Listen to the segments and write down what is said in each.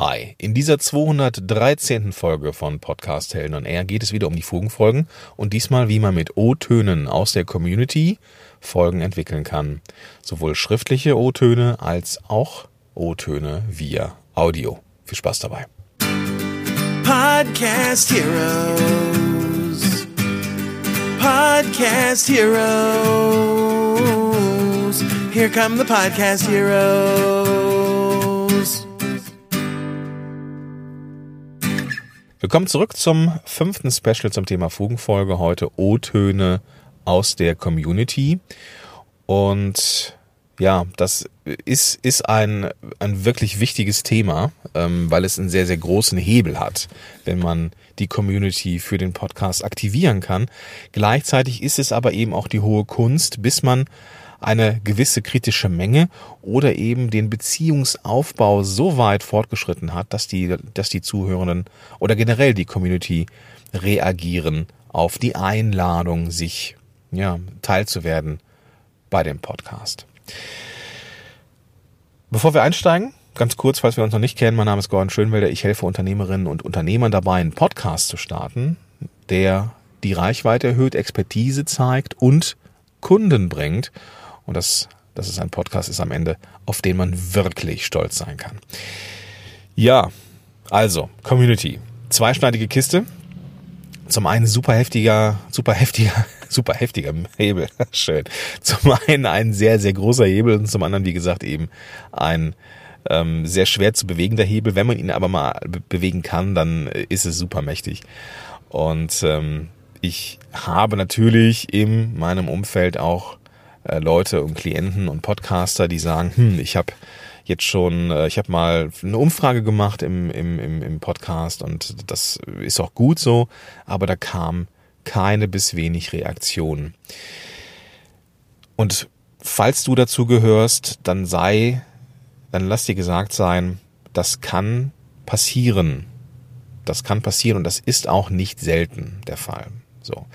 Hi, in dieser 213. Folge von Podcast Helden und Air geht es wieder um die Fugenfolgen und diesmal, wie man mit O-Tönen aus der Community Folgen entwickeln kann. Sowohl schriftliche O-Töne als auch O-Töne via Audio. Viel Spaß dabei. Podcast Heroes. Podcast Heroes. Here come the Podcast Heroes. Willkommen zurück zum fünften Special zum Thema Fugenfolge. Heute O-Töne aus der Community. Und ja, das ist, ist ein, ein wirklich wichtiges Thema, ähm, weil es einen sehr, sehr großen Hebel hat, wenn man die Community für den Podcast aktivieren kann. Gleichzeitig ist es aber eben auch die hohe Kunst, bis man eine gewisse kritische Menge oder eben den Beziehungsaufbau so weit fortgeschritten hat, dass die, dass die Zuhörenden oder generell die Community reagieren auf die Einladung, sich ja, teilzuwerden bei dem Podcast. Bevor wir einsteigen, ganz kurz, falls wir uns noch nicht kennen, mein Name ist Gordon Schönwelder. Ich helfe Unternehmerinnen und Unternehmern dabei, einen Podcast zu starten, der die Reichweite erhöht, Expertise zeigt und Kunden bringt. Und das, das ist ein Podcast ist am Ende, auf den man wirklich stolz sein kann. Ja, also, Community. Zweischneidige Kiste. Zum einen super heftiger, super heftiger, super heftiger Hebel. Schön. Zum einen ein sehr, sehr großer Hebel und zum anderen, wie gesagt, eben ein ähm, sehr schwer zu bewegender Hebel. Wenn man ihn aber mal bewegen kann, dann ist es super mächtig. Und ähm, ich habe natürlich in meinem Umfeld auch äh, Leute und Klienten und Podcaster, die sagen, hm, ich habe jetzt schon, äh, ich habe mal eine Umfrage gemacht im, im, im, im Podcast und das ist auch gut so, aber da kam keine bis wenig Reaktion. Und falls du dazu gehörst, dann sei, dann lass dir gesagt sein, das kann passieren. Das kann passieren und das ist auch nicht selten der Fall. So.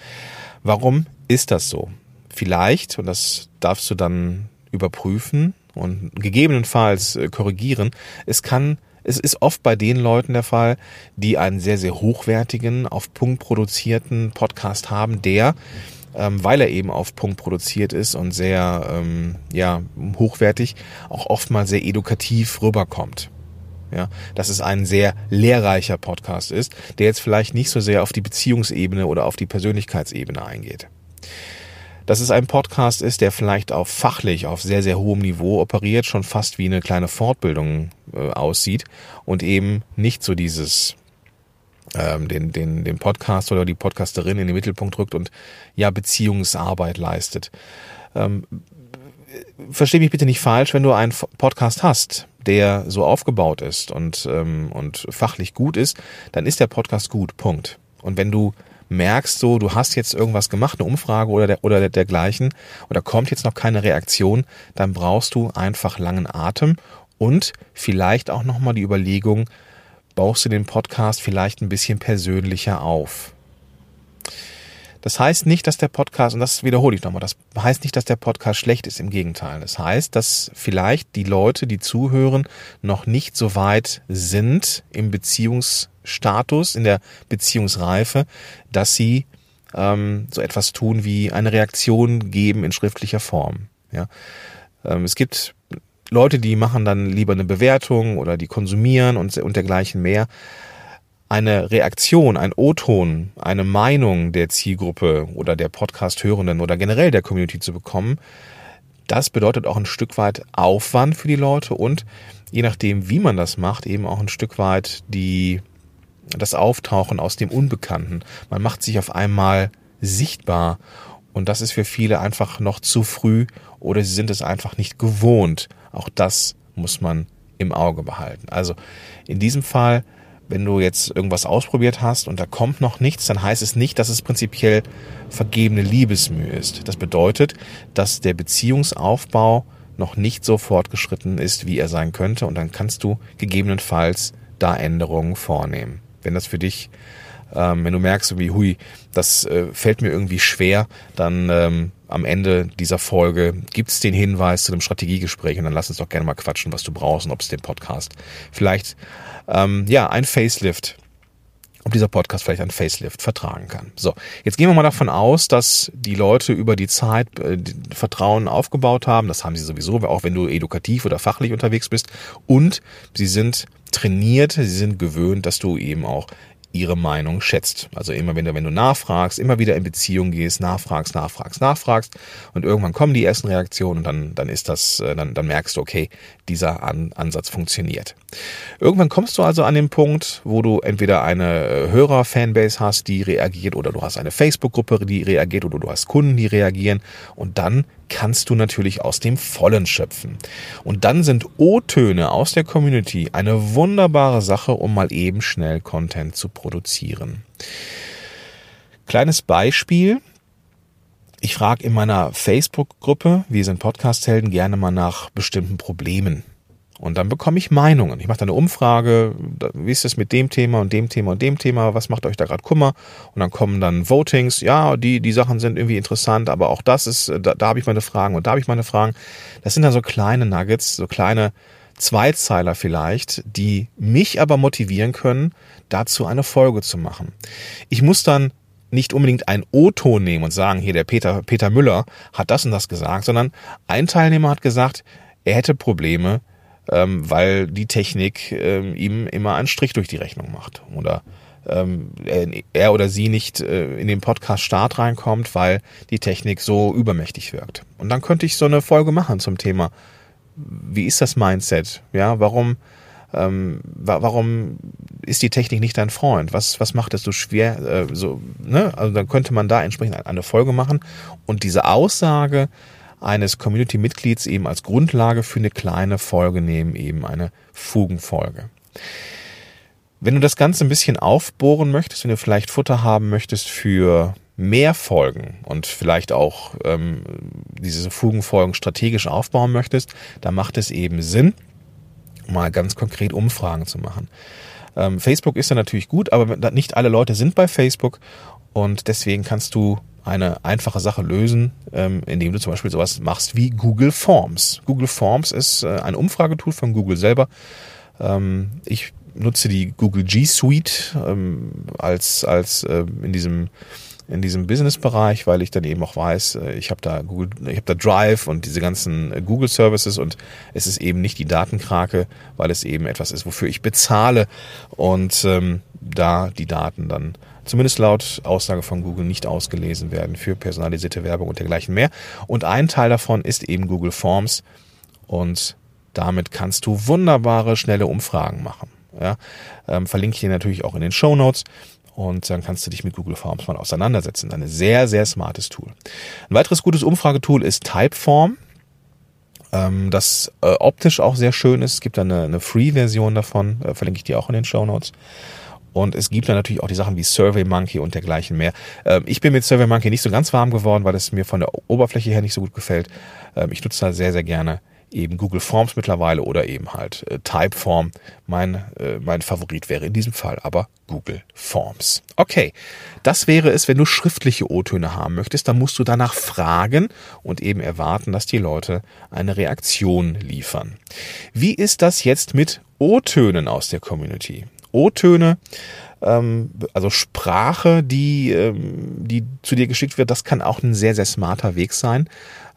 Warum ist das so? Vielleicht, und das darfst du dann überprüfen und gegebenenfalls äh, korrigieren, es kann es ist oft bei den Leuten der Fall, die einen sehr, sehr hochwertigen, auf Punkt produzierten Podcast haben, der, ähm, weil er eben auf Punkt produziert ist und sehr ähm, ja, hochwertig, auch oftmals sehr edukativ rüberkommt. Ja, dass es ein sehr lehrreicher Podcast ist, der jetzt vielleicht nicht so sehr auf die Beziehungsebene oder auf die Persönlichkeitsebene eingeht dass es ein Podcast ist, der vielleicht auf fachlich auf sehr, sehr hohem Niveau operiert, schon fast wie eine kleine Fortbildung äh, aussieht und eben nicht so dieses ähm, den, den, den Podcast oder die Podcasterin in den Mittelpunkt rückt und ja Beziehungsarbeit leistet. Ähm, versteh mich bitte nicht falsch, wenn du einen Podcast hast, der so aufgebaut ist und, ähm, und fachlich gut ist, dann ist der Podcast gut. Punkt. Und wenn du merkst so, du hast jetzt irgendwas gemacht, eine Umfrage oder, der, oder dergleichen, oder kommt jetzt noch keine Reaktion, dann brauchst du einfach langen Atem und vielleicht auch nochmal die Überlegung, baust du den Podcast vielleicht ein bisschen persönlicher auf. Das heißt nicht, dass der Podcast, und das wiederhole ich nochmal, das heißt nicht, dass der Podcast schlecht ist, im Gegenteil. Das heißt, dass vielleicht die Leute, die zuhören, noch nicht so weit sind im Beziehungsstatus, in der Beziehungsreife, dass sie ähm, so etwas tun wie eine Reaktion geben in schriftlicher Form. Ja? Ähm, es gibt Leute, die machen dann lieber eine Bewertung oder die konsumieren und, und dergleichen mehr eine Reaktion, ein O-Ton, eine Meinung der Zielgruppe oder der Podcast-Hörenden oder generell der Community zu bekommen, das bedeutet auch ein Stück weit Aufwand für die Leute und je nachdem, wie man das macht, eben auch ein Stück weit die, das Auftauchen aus dem Unbekannten. Man macht sich auf einmal sichtbar und das ist für viele einfach noch zu früh oder sie sind es einfach nicht gewohnt. Auch das muss man im Auge behalten. Also in diesem Fall wenn du jetzt irgendwas ausprobiert hast und da kommt noch nichts, dann heißt es nicht, dass es prinzipiell vergebene Liebesmühe ist. Das bedeutet, dass der Beziehungsaufbau noch nicht so fortgeschritten ist, wie er sein könnte und dann kannst du gegebenenfalls da Änderungen vornehmen. Wenn das für dich, ähm, wenn du merkst, wie hui, das äh, fällt mir irgendwie schwer, dann ähm, am Ende dieser Folge gibt's den Hinweis zu einem Strategiegespräch und dann lass uns doch gerne mal quatschen, was du brauchst und ob es den Podcast vielleicht ähm, ja ein Facelift ob dieser Podcast vielleicht ein Facelift vertragen kann. So, jetzt gehen wir mal davon aus, dass die Leute über die Zeit äh, Vertrauen aufgebaut haben. Das haben sie sowieso, auch wenn du edukativ oder fachlich unterwegs bist. Und sie sind trainiert, sie sind gewöhnt, dass du eben auch ihre Meinung schätzt. Also immer wenn wenn du nachfragst, immer wieder in Beziehung gehst, nachfragst, nachfragst, nachfragst und irgendwann kommen die ersten Reaktionen und dann, dann ist das, äh, dann, dann merkst du, okay, dieser An Ansatz funktioniert. Irgendwann kommst du also an den Punkt, wo du entweder eine äh, Hörer-Fanbase hast, die reagiert oder du hast eine Facebook-Gruppe, die reagiert oder du hast Kunden, die reagieren und dann kannst du natürlich aus dem Vollen schöpfen. Und dann sind O-Töne aus der Community eine wunderbare Sache, um mal eben schnell Content zu produzieren. Kleines Beispiel. Ich frage in meiner Facebook-Gruppe, wir sind Podcast-Helden, gerne mal nach bestimmten Problemen. Und dann bekomme ich Meinungen. Ich mache da eine Umfrage, wie ist es mit dem Thema und dem Thema und dem Thema, was macht euch da gerade Kummer? Und dann kommen dann Votings, ja, die, die Sachen sind irgendwie interessant, aber auch das ist, da, da habe ich meine Fragen und da habe ich meine Fragen. Das sind dann so kleine Nuggets, so kleine Zweizeiler vielleicht, die mich aber motivieren können, dazu eine Folge zu machen. Ich muss dann nicht unbedingt ein O-Ton nehmen und sagen, hier der Peter, Peter Müller hat das und das gesagt, sondern ein Teilnehmer hat gesagt, er hätte Probleme, ähm, weil die Technik ähm, ihm immer einen Strich durch die Rechnung macht. Oder ähm, er oder sie nicht äh, in den Podcast Start reinkommt, weil die Technik so übermächtig wirkt. Und dann könnte ich so eine Folge machen zum Thema, wie ist das Mindset? Ja, warum, ähm, warum ist die Technik nicht dein Freund? Was, was macht es so schwer? Äh, so, ne? Also dann könnte man da entsprechend eine Folge machen und diese Aussage, eines Community-Mitglieds eben als Grundlage für eine kleine Folge nehmen, eben eine Fugenfolge. Wenn du das Ganze ein bisschen aufbohren möchtest, wenn du vielleicht Futter haben möchtest für mehr Folgen und vielleicht auch ähm, diese Fugenfolgen strategisch aufbauen möchtest, dann macht es eben Sinn, mal ganz konkret Umfragen zu machen. Ähm, Facebook ist ja natürlich gut, aber nicht alle Leute sind bei Facebook und deswegen kannst du eine einfache Sache lösen, ähm, indem du zum Beispiel sowas machst wie Google Forms. Google Forms ist äh, ein Umfragetool von Google selber. Ähm, ich nutze die Google G Suite ähm, als als äh, in diesem in diesem Business-Bereich, weil ich dann eben auch weiß, äh, ich habe da Google, ich habe da Drive und diese ganzen Google Services und es ist eben nicht die Datenkrake, weil es eben etwas ist, wofür ich bezahle und ähm, da die Daten dann zumindest laut Aussage von Google nicht ausgelesen werden für personalisierte Werbung und dergleichen mehr. Und ein Teil davon ist eben Google Forms und damit kannst du wunderbare, schnelle Umfragen machen. Ja, ähm, verlinke ich dir natürlich auch in den Show Notes und dann kannst du dich mit Google Forms mal auseinandersetzen. Ein sehr, sehr smartes Tool. Ein weiteres gutes Umfragetool ist Typeform ähm, das äh, optisch auch sehr schön ist. Es gibt eine, eine Free-Version davon, äh, verlinke ich dir auch in den Show Notes. Und es gibt dann natürlich auch die Sachen wie SurveyMonkey und dergleichen mehr. Ähm, ich bin mit SurveyMonkey nicht so ganz warm geworden, weil es mir von der Oberfläche her nicht so gut gefällt. Ähm, ich nutze da sehr, sehr gerne eben Google Forms mittlerweile oder eben halt äh, Typeform. Mein, äh, mein Favorit wäre in diesem Fall aber Google Forms. Okay, das wäre es, wenn du schriftliche O-Töne haben möchtest, dann musst du danach fragen und eben erwarten, dass die Leute eine Reaktion liefern. Wie ist das jetzt mit O-Tönen aus der Community? O-Töne, ähm, also Sprache, die, ähm, die zu dir geschickt wird, das kann auch ein sehr, sehr smarter Weg sein,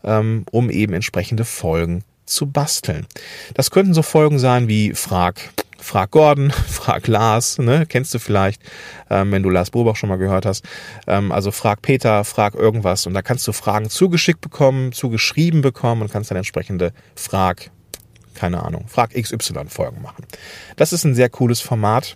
ähm, um eben entsprechende Folgen zu basteln. Das könnten so Folgen sein wie Frag, Frag Gordon, Frag Lars, ne, kennst du vielleicht, ähm, wenn du Lars Bobach schon mal gehört hast. Ähm, also Frag Peter, Frag irgendwas und da kannst du Fragen zugeschickt bekommen, zugeschrieben bekommen und kannst dann entsprechende Frag keine Ahnung, Frag XY Folgen machen. Das ist ein sehr cooles Format,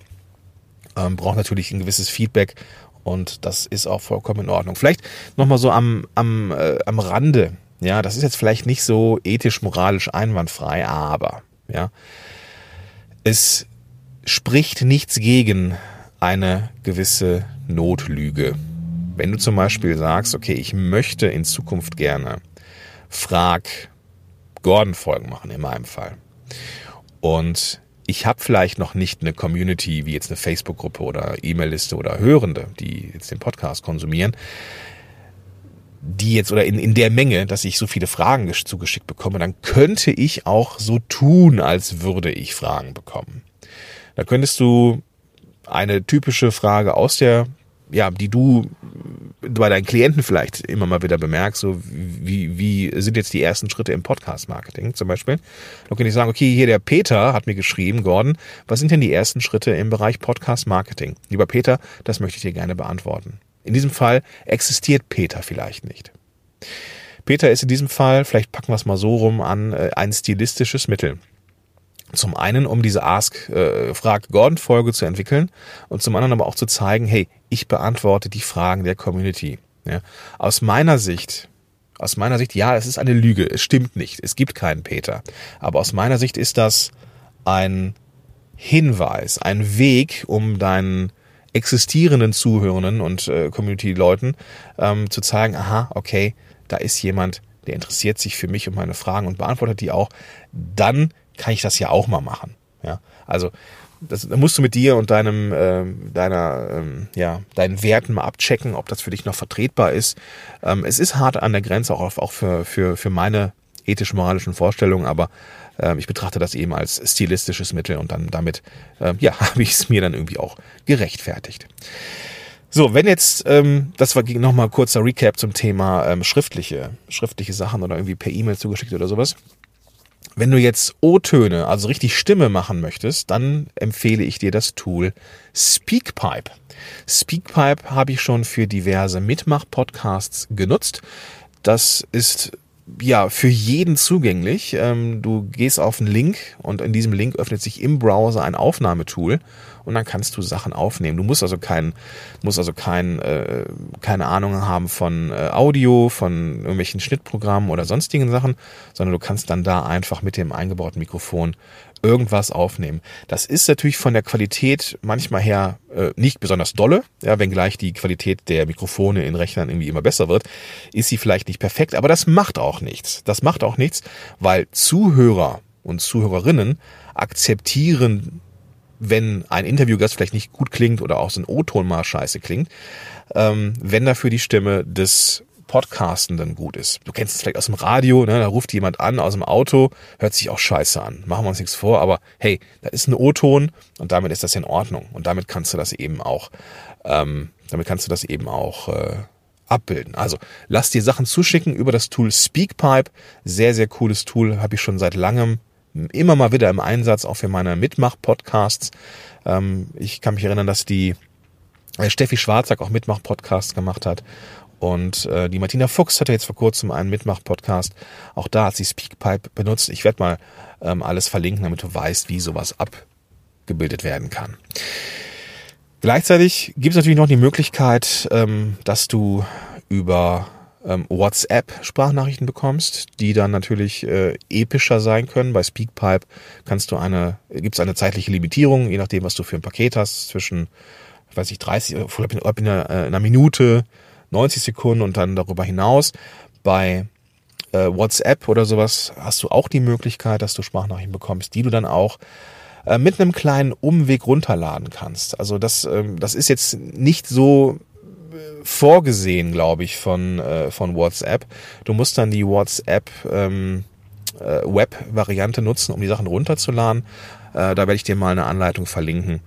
ähm, braucht natürlich ein gewisses Feedback und das ist auch vollkommen in Ordnung. Vielleicht nochmal so am, am, äh, am Rande, ja, das ist jetzt vielleicht nicht so ethisch, moralisch einwandfrei, aber, ja, es spricht nichts gegen eine gewisse Notlüge. Wenn du zum Beispiel sagst, okay, ich möchte in Zukunft gerne Frag Gordon-Folgen machen in meinem Fall. Und ich habe vielleicht noch nicht eine Community wie jetzt eine Facebook-Gruppe oder E-Mail-Liste oder Hörende, die jetzt den Podcast konsumieren. die jetzt oder in, in der Menge, dass ich so viele Fragen gesch- zugeschickt bekomme, dann könnte ich auch so tun, als würde ich Fragen bekommen. Da könntest du eine typische Frage aus der, ja, die du bei deinen Klienten vielleicht immer mal wieder bemerkst, so wie, wie sind jetzt die ersten Schritte im Podcast-Marketing zum Beispiel. Da könnte ich sagen, okay, hier der Peter hat mir geschrieben, Gordon, was sind denn die ersten Schritte im Bereich Podcast-Marketing? Lieber Peter, das möchte ich dir gerne beantworten. In diesem Fall existiert Peter vielleicht nicht. Peter ist in diesem Fall, vielleicht packen wir es mal so rum an, äh, ein stilistisches Mittel. Zum einen, um diese Ask äh, Frag Gordon Folge zu entwickeln und zum anderen aber auch zu zeigen, hey, ich beantworte die Fragen der Community. Ja. Aus meiner Sicht, aus meiner Sicht, ja, es ist eine Lüge, es stimmt nicht, es gibt keinen Peter. Aber aus meiner Sicht ist das ein Hinweis, ein Weg, um deinen existierenden Zuhörenden und äh, Community-Leuten ähm, zu zeigen, aha, okay, da ist jemand, der interessiert sich für mich und meine Fragen und beantwortet die auch. Dann kann ich das ja auch mal machen. Ja, also das, da musst du mit dir und deinem, ähm, deiner, ähm, ja, deinen Werten mal abchecken, ob das für dich noch vertretbar ist. Ähm, es ist hart an der Grenze, auch, auch für, für, für meine ethisch-moralischen Vorstellungen, aber ähm, ich betrachte das eben als stilistisches Mittel und dann damit, ähm, ja, habe ich es mir dann irgendwie auch gerechtfertigt. So, wenn jetzt, ähm, das war nochmal kurzer Recap zum Thema ähm, schriftliche, schriftliche Sachen oder irgendwie per E-Mail zugeschickt oder sowas. Wenn du jetzt O-Töne, also richtig Stimme machen möchtest, dann empfehle ich dir das Tool Speakpipe. Speakpipe habe ich schon für diverse Mitmach-Podcasts genutzt. Das ist ja für jeden zugänglich. Ähm, du gehst auf einen Link und in diesem Link öffnet sich im Browser ein Aufnahmetool und dann kannst du Sachen aufnehmen. Du musst also kein, musst also kein, äh, keine Ahnung haben von äh, Audio, von irgendwelchen Schnittprogrammen oder sonstigen Sachen, sondern du kannst dann da einfach mit dem eingebauten Mikrofon irgendwas aufnehmen. Das ist natürlich von der Qualität manchmal her äh, nicht besonders dolle, ja, wenngleich die Qualität der Mikrofone in Rechnern irgendwie immer besser wird, ist sie vielleicht nicht perfekt, aber das macht auch nichts. Das macht auch nichts, weil Zuhörer und Zuhörerinnen akzeptieren wenn ein Interviewgast vielleicht nicht gut klingt oder auch so ein O-Ton mal scheiße klingt, ähm, wenn dafür die Stimme des Podcastenden gut ist. Du kennst es vielleicht aus dem Radio, ne? da ruft jemand an aus dem Auto, hört sich auch scheiße an. Machen wir uns nichts vor, aber hey, da ist ein O-Ton und damit ist das in Ordnung. Und damit kannst du das eben auch, ähm, damit kannst du das eben auch äh, abbilden. Also lass dir Sachen zuschicken über das Tool Speakpipe. Sehr, sehr cooles Tool, habe ich schon seit langem immer mal wieder im Einsatz, auch für meine Mitmach-Podcasts. Ähm, ich kann mich erinnern, dass die äh, Steffi Schwarzack auch Mitmach-Podcasts gemacht hat. Und äh, die Martina Fuchs hatte jetzt vor kurzem einen Mitmach-Podcast. Auch da hat sie Speakpipe benutzt. Ich werde mal ähm, alles verlinken, damit du weißt, wie sowas abgebildet werden kann. Gleichzeitig gibt es natürlich noch die Möglichkeit, ähm, dass du über ähm, WhatsApp-Sprachnachrichten bekommst, die dann natürlich äh, epischer sein können. Bei Speakpipe kannst du eine, gibt es eine zeitliche Limitierung, je nachdem, was du für ein Paket hast, zwischen, weiß ich, 30, äh, in einer, äh, in einer Minute, 90 Sekunden und dann darüber hinaus. Bei äh, WhatsApp oder sowas hast du auch die Möglichkeit, dass du Sprachnachrichten bekommst, die du dann auch äh, mit einem kleinen Umweg runterladen kannst. Also das, ähm, das ist jetzt nicht so vorgesehen, glaube ich, von, äh, von WhatsApp. Du musst dann die WhatsApp ähm, äh, Web-Variante nutzen, um die Sachen runterzuladen. Äh, da werde ich dir mal eine Anleitung verlinken.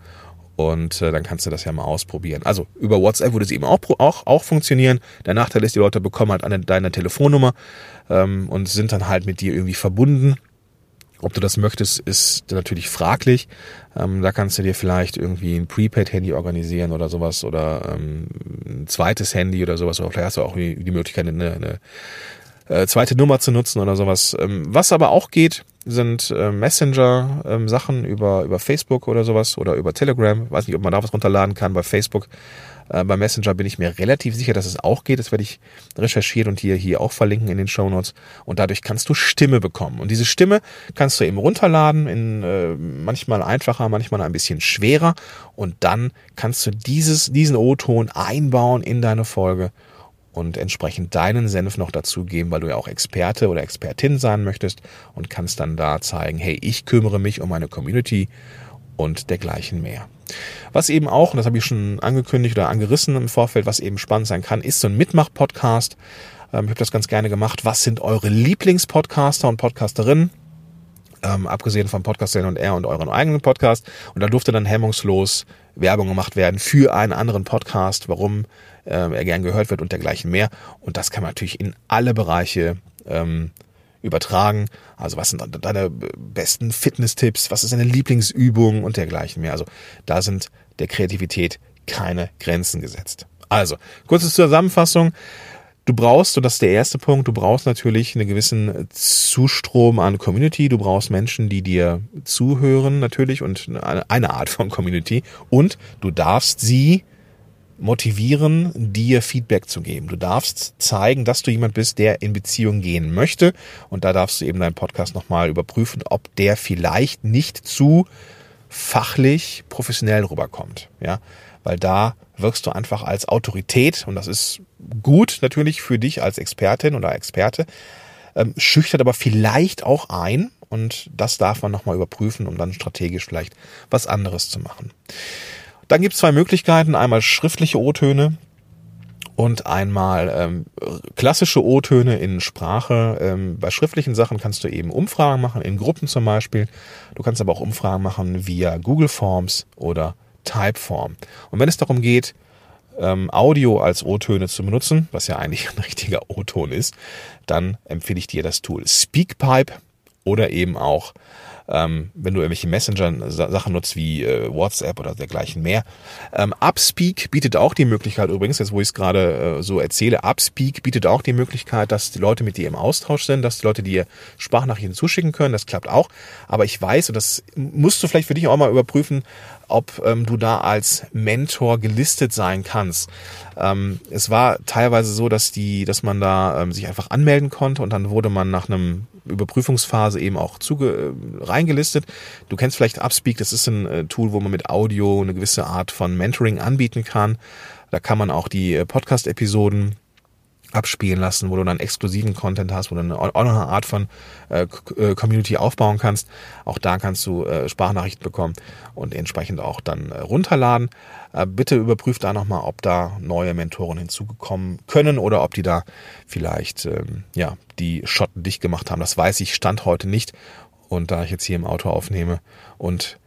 Und äh, dann kannst du das ja mal ausprobieren. Also über WhatsApp würde es eben auch, auch, auch funktionieren. Der Nachteil ist, die Leute bekommen halt eine, deine Telefonnummer ähm, und sind dann halt mit dir irgendwie verbunden. Ob du das möchtest, ist natürlich fraglich. Ähm, da kannst du dir vielleicht irgendwie ein Prepaid-Handy organisieren oder sowas oder ähm, ein zweites Handy oder sowas. Oder vielleicht hast du auch die, Möglichkeit, eine, eine äh, zweite Nummer zu nutzen oder sowas. Ähm, was aber auch geht, sind äh, Messenger-Sachen ähm, über, über Facebook oder sowas oder über Telegram. Weiß nicht, ob man da was runterladen kann. Bei Facebook äh, bei Messenger bin ich mir relativ sicher, dass es auch geht. Das werde ich recherchieren und hier, hier auch verlinken in den Show Notes. Und dadurch kannst du Stimme bekommen. Und diese Stimme kannst du eben runterladen, in äh, manchmal einfacher, manchmal ein bisschen schwerer. Und dann kannst du dieses, diesen O-Ton einbauen in deine Folge und entsprechend deinen Senf noch dazugeben, weil du ja auch Experte oder Expertin sein möchtest und kannst dann da zeigen, hey, ich kümmere mich um meine Community und dergleichen mehr. Was eben auch, und das habe ich schon angekündigt oder angerissen im Vorfeld, was eben spannend sein kann, ist so ein Mitmach-Podcast. Ähm, ich habe das ganz gerne gemacht. Was sind eure Lieblingspodcaster und Podcasterinnen? Ähm, abgesehen vom Podcast und R und euren eigenen Podcast. Und da durfte dann hemmungslos Werbung gemacht werden für einen anderen Podcast, warum ähm, er gern gehört wird und dergleichen mehr. Und das kann man natürlich in alle Bereiche ähm, übertragen. Also was sind deine besten Fitness-Tipps? Was ist deine Lieblingsübung und dergleichen mehr? Also da sind der Kreativität keine Grenzen gesetzt. Also, kurze Zusammenfassung. Du brauchst, und das ist der erste Punkt, du brauchst natürlich einen gewissen Zustrom an Community. Du brauchst Menschen, die dir zuhören natürlich und eine Art von Community. Und du darfst sie motivieren, dir Feedback zu geben. Du darfst zeigen, dass du jemand bist, der in Beziehung gehen möchte. Und da darfst du eben deinen Podcast nochmal überprüfen, ob der vielleicht nicht zu fachlich professionell rüberkommt. Ja, weil da wirkst du einfach als Autorität und das ist gut natürlich für dich als Expertin oder Experte, ähm, schüchtert aber vielleicht auch ein und das darf man nochmal überprüfen, um dann strategisch vielleicht was anderes zu machen. Dann gibt es zwei Möglichkeiten, einmal schriftliche O-Töne und einmal ähm, klassische O-Töne in Sprache. Ähm, bei schriftlichen Sachen kannst du eben Umfragen machen, in Gruppen zum Beispiel. Du kannst aber auch Umfragen machen via Google Forms oder Typeform. Und wenn es darum geht, ähm, Audio als O-Töne zu benutzen, was ja eigentlich ein richtiger O-Ton ist, dann empfehle ich dir das Tool Speakpipe oder eben auch ähm, wenn du irgendwelche Messenger-Sachen nutzt wie äh, WhatsApp oder dergleichen mehr. Ähm, Upspeak bietet auch die Möglichkeit, übrigens, jetzt wo ich es gerade äh, so erzähle, Upspeak bietet auch die Möglichkeit, dass die Leute mit dir im Austausch sind, dass die Leute dir Sprachnachrichten zuschicken können. Das klappt auch. Aber ich weiß, und das musst du vielleicht für dich auch mal überprüfen, ob ähm, du da als Mentor gelistet sein kannst. Ähm, es war teilweise so, dass die, dass man da ähm, sich einfach anmelden konnte und dann wurde man nach einem Überprüfungsphase eben auch zuge äh, reingelistet. Du kennst vielleicht Upspeak, das ist ein äh, Tool, wo man mit Audio eine gewisse Art von Mentoring anbieten kann. Da kann man auch die äh, Podcast-Episoden abspielen lassen, wo du dann exklusiven Content hast, wo du eine, auch noch eine Art von äh, äh, Community aufbauen kannst. Auch da kannst du äh, Sprachnachrichten bekommen und entsprechend auch dann äh, runterladen. Äh, bitte überprüf da nochmal, ob da neue Mentoren hinzugekommen können oder ob die da vielleicht ähm, ja die Schotten dicht gemacht haben. Das weiß ich, stand heute nicht. Und da ich jetzt hier im Auto aufnehme und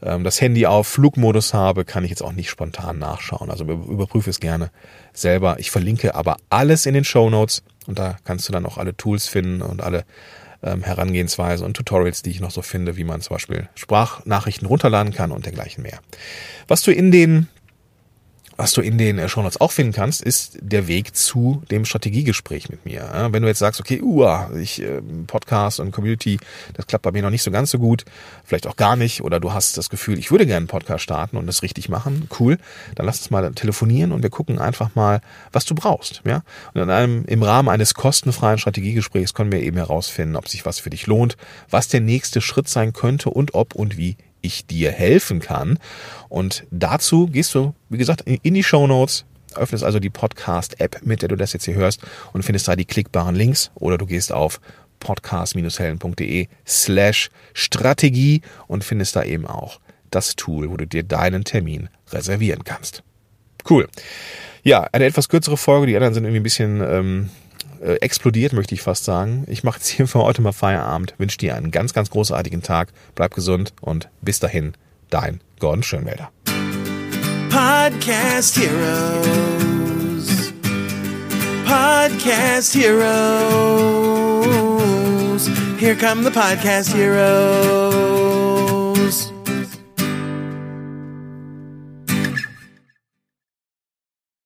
das Handy auf Flugmodus habe, kann ich jetzt auch nicht spontan nachschauen. Also überprüfe es gerne selber. Ich verlinke aber alles in den Show Notes und da kannst du dann auch alle Tools finden und alle ähm, Herangehensweise und Tutorials, die ich noch so finde, wie man zum Beispiel Sprachnachrichten runterladen kann und dergleichen mehr. Was du in den was du in den äh, Shownotes auch finden kannst, ist der Weg zu dem Strategiegespräch mit mir. Wenn du jetzt sagst, okay, uah, ich äh, Podcast und Community, das klappt bei mir noch nicht so ganz so gut, vielleicht auch gar nicht, oder du hast das Gefühl, ich würde gerne einen Podcast starten und das richtig machen, cool, dann lass uns mal telefonieren und wir gucken einfach mal, was du brauchst. Ja? Und in einem, im Rahmen eines kostenfreien Strategiegesprächs können wir eben herausfinden, ob sich was für dich lohnt, was der nächste Schritt sein könnte und ob und wie ich dir helfen kann. Und dazu gehst du, wie gesagt, in die Show Notes, öffnest also die Podcast-App, mit der du das jetzt hier hörst und findest da die klickbaren Links oder du gehst auf podcast-helden.de slash Strategie und findest da eben auch das Tool, wo du dir deinen Termin reservieren kannst. Cool. Ja, eine etwas kürzere Folge, die anderen sind irgendwie ein bisschen ähm, äh, explodiert, möchte ich fast sagen. Ich mache jetzt hier für heute mal Feierabend, wünsche dir einen ganz, ganz großartigen Tag, bleib gesund und bis dahin, dein Gordon Schönwälder. Podcast Heroes. Podcast Heroes. Here come the Podcast Heroes.